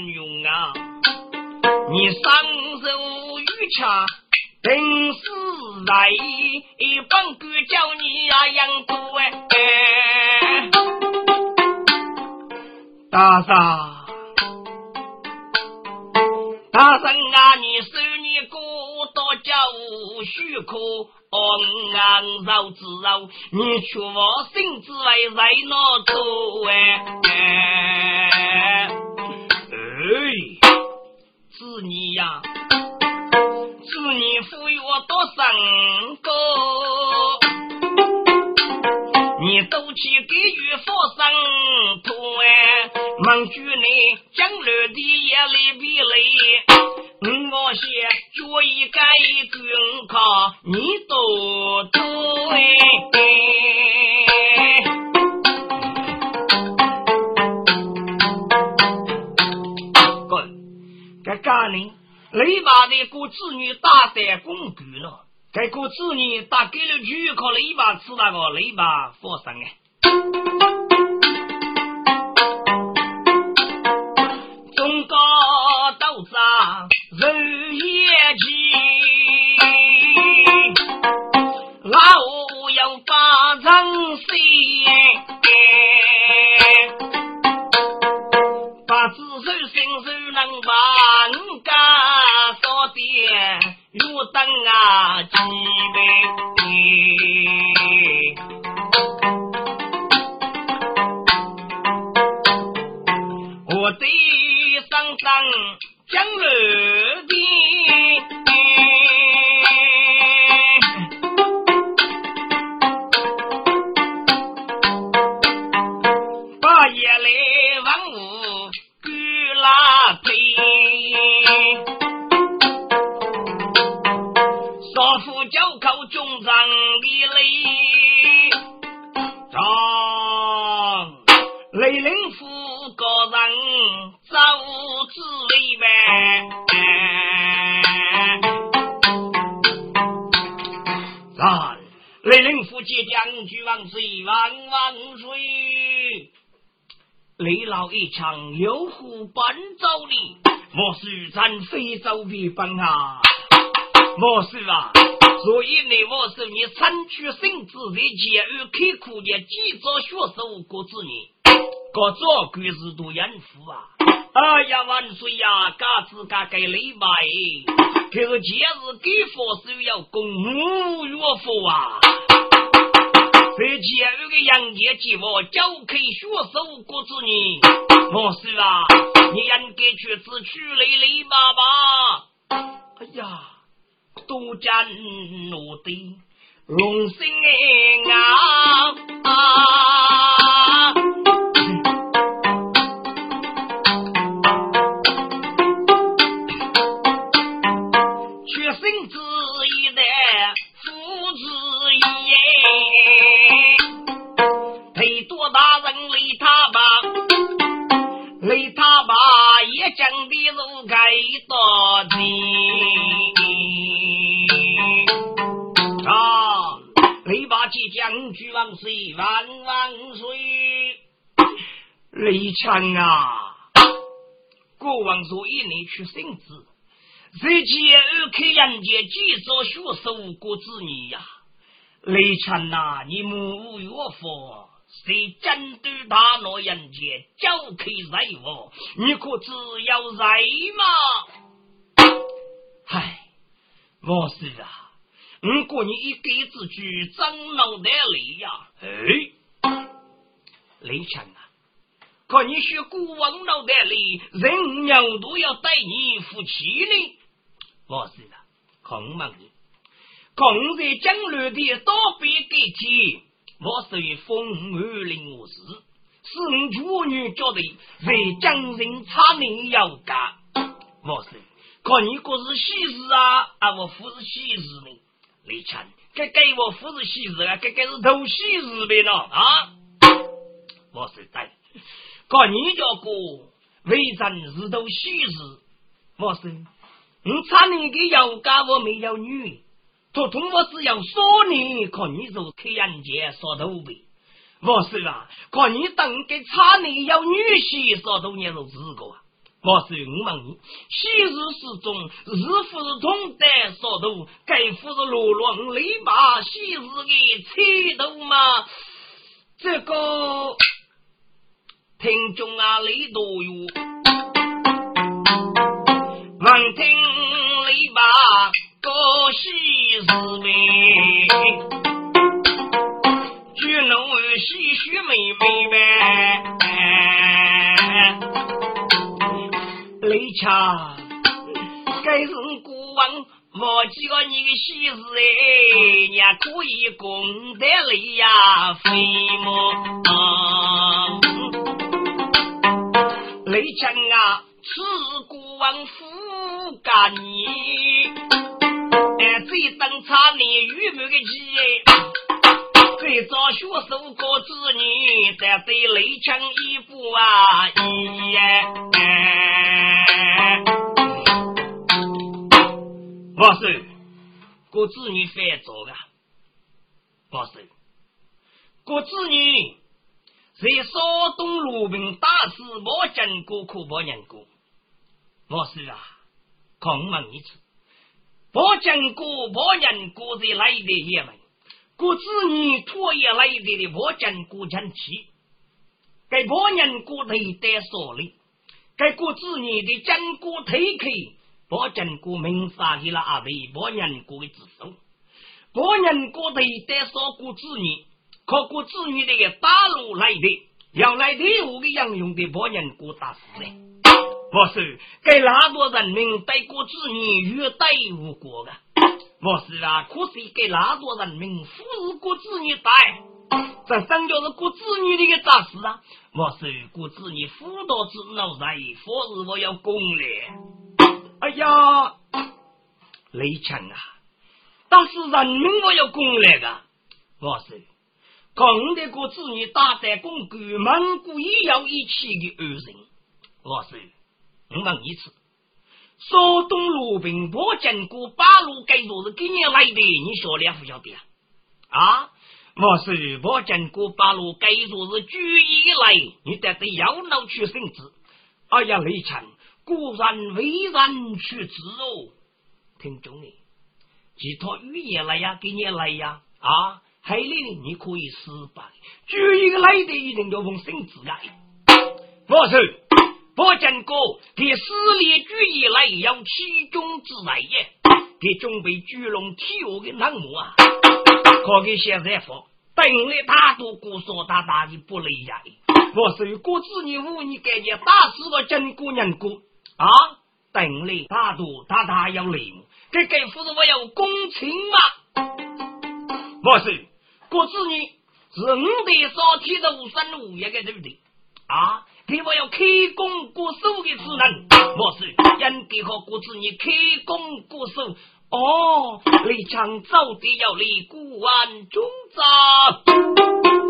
难用啊！你双手玉掐，定是来，本官叫你啊养多哎！大嫂。大圣啊，你收你过到家务许可，俺饶之饶，你却我心之外在哪处哎？哎，子你呀，子你赋予我多生个，你都去给予佛生土哎，忙住你将来的眼泪比雷。我先做一个军卡，你都对。滚！雷把的个子女打在公举了，这个子女打给了举靠雷把吃那个雷把发生哎。Chẳng. 强有虎奔走哩，莫是咱非洲为本啊！莫是啊！所以呢，我是你三区生子在监狱开苦的，几早学手过子呢？各做官是多严父啊！哎呀，万岁呀！嘎子嘎给礼拜，可是节日给佛手要供五月佛啊！在监狱的杨家寂寞，就可以学手过子呢？莫是啊，你应该去自取累累爸爸。哎呀，多加努的龙心啊！到底，啊！雷把即将举万岁，万万岁！雷强啊！国王说：“一年去圣旨，在前二开人间，几早学手过子女呀！雷强呐，你母有福。”谁针对大闹人间，就可以来我，你可只要来吗？唉，我是啊，如果你一给子句长脑袋里呀，哎，雷强啊，可你学古王脑袋里，人鸟都要带你夫妻呢。我是啊，空忙的，空在将来的倒背给天。我是风雨令我事，是你主女觉得为将人差命要干。我是看你个是喜事啊，啊我不是喜事呢。李强，这给我不是喜事啊，这该是偷喜事的了啊。我是对，看你家哥为真是偷喜事。我是你差命给要干，我没有女。他同我只要说你，看你做开眼界说头呗。我说啊，看你等给差你要女婿说多年都知过啊。我是我问你，昔日失踪，是否是同代所图？该不是落落雷把昔日的彩头吗？这个听众啊，雷多哟，闻听雷把高呗，雷强，该是国王忘记了你的喜事哎，你可以功德雷呀，飞么？雷强啊，此国王福干你，哎，最等差你愚昧的鸡。最早学手过子女，在对雷枪一步啊！一我说，过子女犯错的，我说，过子女在山东鲁滨打死莫见过，可莫人过。我说啊，空问一次，莫见过，莫人过在哪的也门？故子女托也来的的我见过前妻，给我人过头戴锁哩，给故子女的坚固推开，我见过明杀去了阿弟，我人过的子孙，我人过头戴锁过子女，可过子女的大路来的，要来的我的杨勇的我人过打死嘞，我说给那多人民带过子女越带无过的。我是啊，可是给那多人民富是过子女带，这生就是过子女的一个杂事啊。我是过子女辅导子脑袋，或是我要功嘞。哎呀，雷强啊！但是人民我要功来的，我是功的过子女打在公干，蒙古也要一起的二人。我是我问一次。山东鲁滨坡经过八路该座是今年来的，你晓得不晓得啊？啊，我是我经过八路该座是举一来，你得得要闹去生子。哎呀，李强果然为然去子哦，听众呢？其他语言来呀，给你来呀啊，海里呢你可以失败，举一个来的一定要用生子来，我是。我见过，给四列举以来要其中之来也，给准备巨龙体育的栏目啊！可给现在说，等来大多姑说大大的不累呀！我是国子女妇你感觉打死了真姑娘姑啊！等来大多大大要累么？这给夫人我要公情嘛！我是国子女是五代少天的五三五一个对不对啊？给我要开工过手的之人，我是应该和国子你开工过手哦。李强早得要离古玩中走。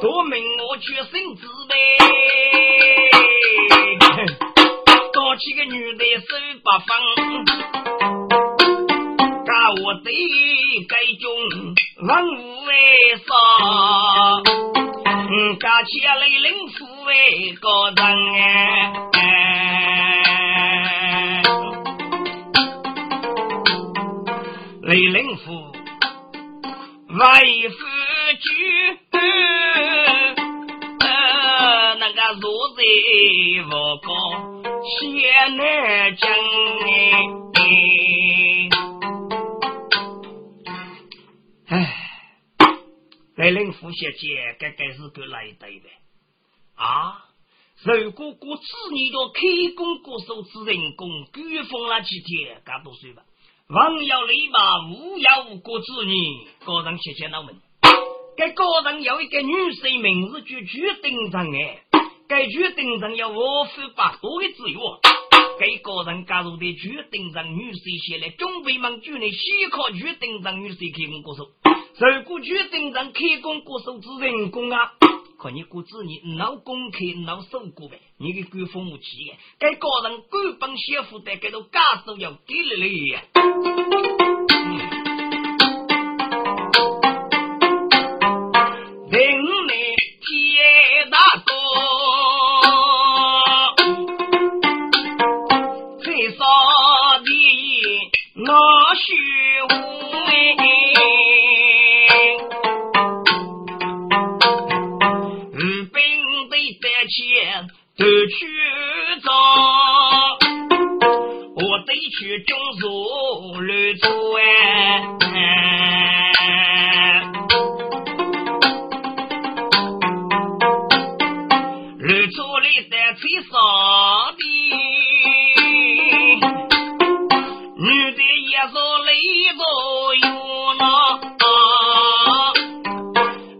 多命我去生子呗，多起个女的手八方，干我的该中万物为啥？嗯，干起雷凌府为高人哎，雷凌府为夫君，我高仙难将哎。雷林福小姐，该该是个来对的啊！如果过子女到开工过手之人工，举封了几天，干多岁吧？王要立马，无要过子女，个人谢谢老们。该高人有一个女生名字叫朱丁长哎，该朱丁长要我夫把多的自由。该个人加入的朱丁长女婿写来，准备忙举的西考朱丁长女士开工过手，如果朱丁长开工过手之人工啊，可你估子你闹公开闹收过呗，你给官父母气的，该个人官本媳妇的给都家属要给了嘞。虚无为。五兵的百千都去找，我得去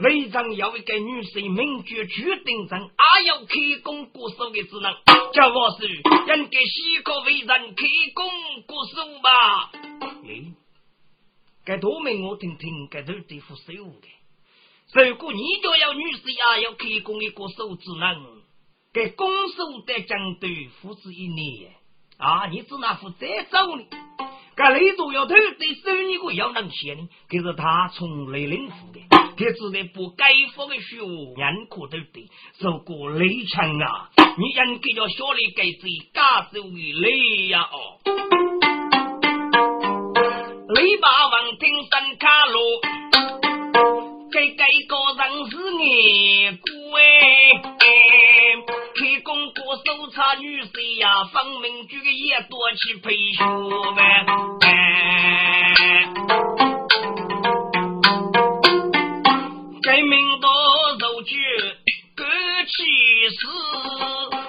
为长要一个女婿，名绝决定人，也要开工过手的职能。叫我是应该西可为人开工过手吧？哎，该多名我听听，该都得付手的。如果你就要女婿也要开工的过手职能，该公手得将对付之一年啊！你只拿负责走呢？这雷都要头对收你个要能写呢，可是他从雷领府的，他只得不该付的学，人可都对，受过雷强啊！你应该要小雷给自己加州的雷呀哦！雷霸王听山卡路，给给个人是你贵。开工过搜查女婿呀，方明举个也多去培训呗。该名多肉举各其事，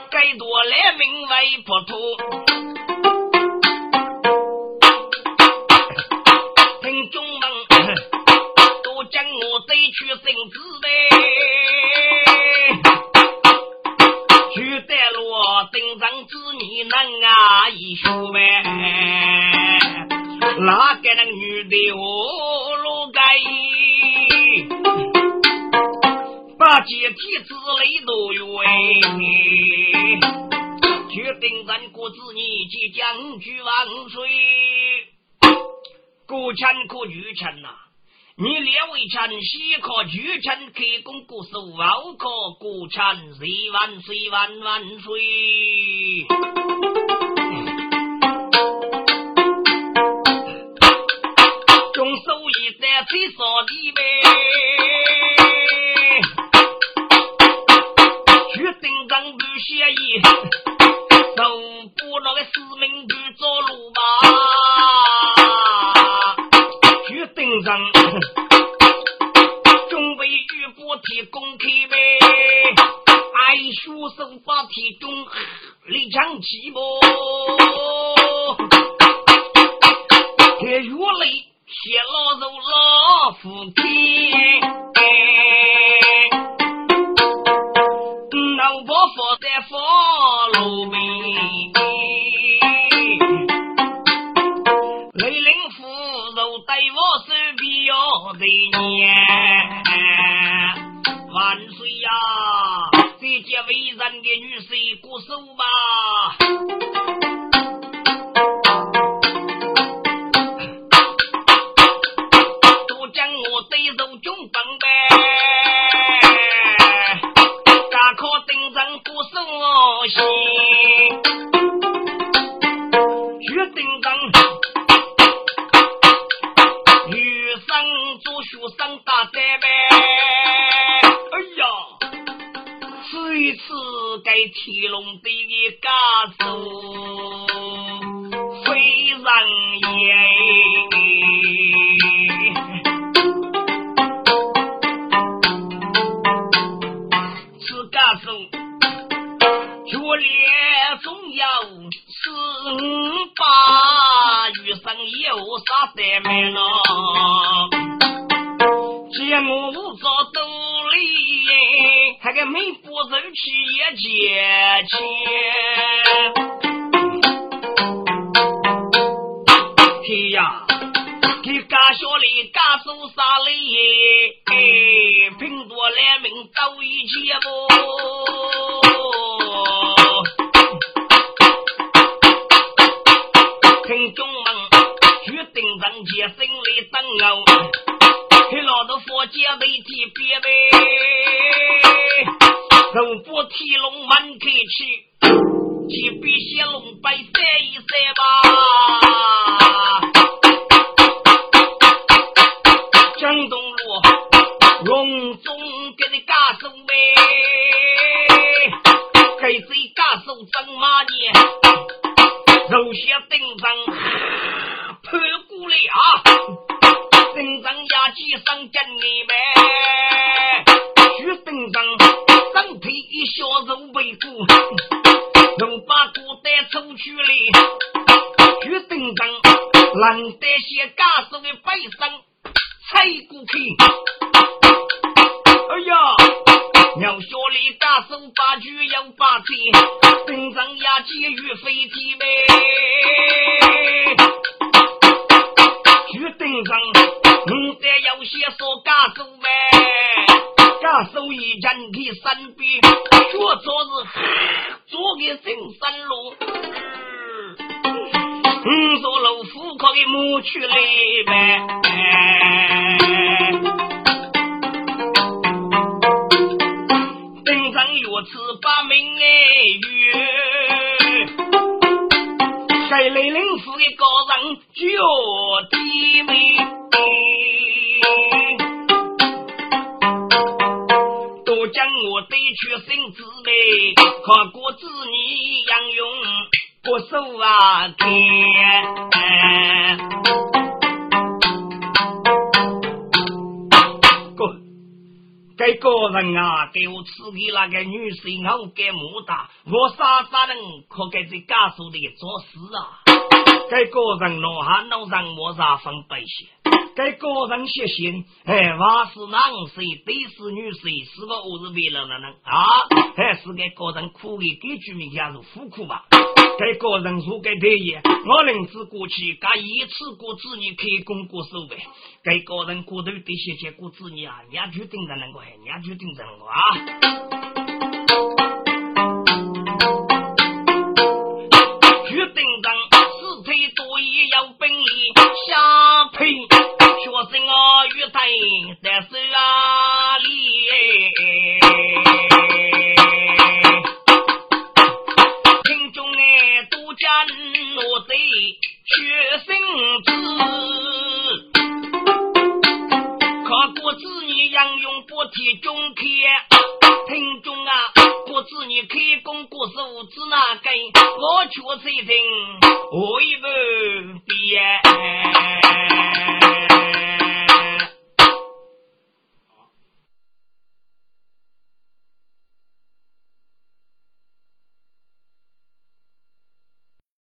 该多来名为不图。去生子嘞。举得罗登上子女能啊一说呗，哪个那女的我罗该，把阶梯之类都有哎，决定咱国子女即将举万岁，国产可举产呐。你两位臣西可举臣开功国寿，奥可国臣岁万岁万万岁！中手一在最少的呗，决定刚不协议，受不那个使命不走路吧？臂要得年。万岁呀！这届为人的女婿过手吧。学生大单呗。这次给天龙地的家族，非人言。此家手，决裂总要四五八，余生有啥得没了？笠，还个没不走去也借钱。天呀，给家小里家手杀嘞，拼多来命走一切不。要学里家属把酒要把钱，登上呀监狱飞机呗。去登上，你得要些说家属呗。家属一人的身边，学做是。做个新山路，五座楼户口给抹去来呗。登上月次把名哎月，该来领府的高人叫地位。将我对去生子嘞，靠过子女养用不受啊天。该个人啊，给我赐给那个女婿，我给莫大，我啥啥人可给这家属的做事啊？该个人落下脑上我啥分白些？该个人写信，哎，话是男谁，对是女谁，是个我是为了那能啊？还是该个人苦的给居民家是苦苦吧？该个人如该对也，我能只过去，该一次过子女开工过手呗。该个人过头对些些过子女啊，人家决定的那个，人家决定的那个啊。决定的四腿多也要本领相配。学生啊，玉带在手啊里，哪根？我确实听，我一不毕业。